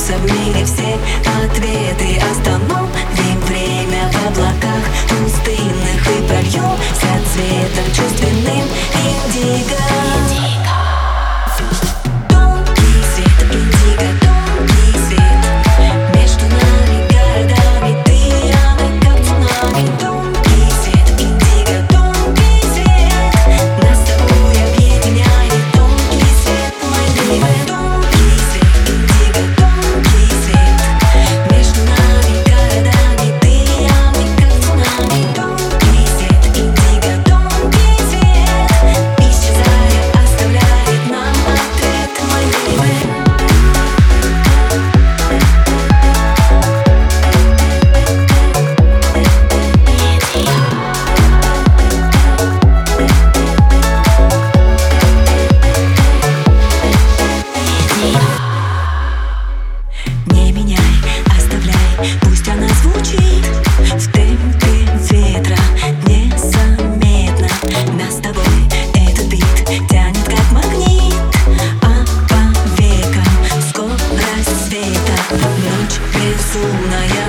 Найдутся в мире все ответы Остановим время в облаках пустынных И прольем свет цветом чувственным nessuno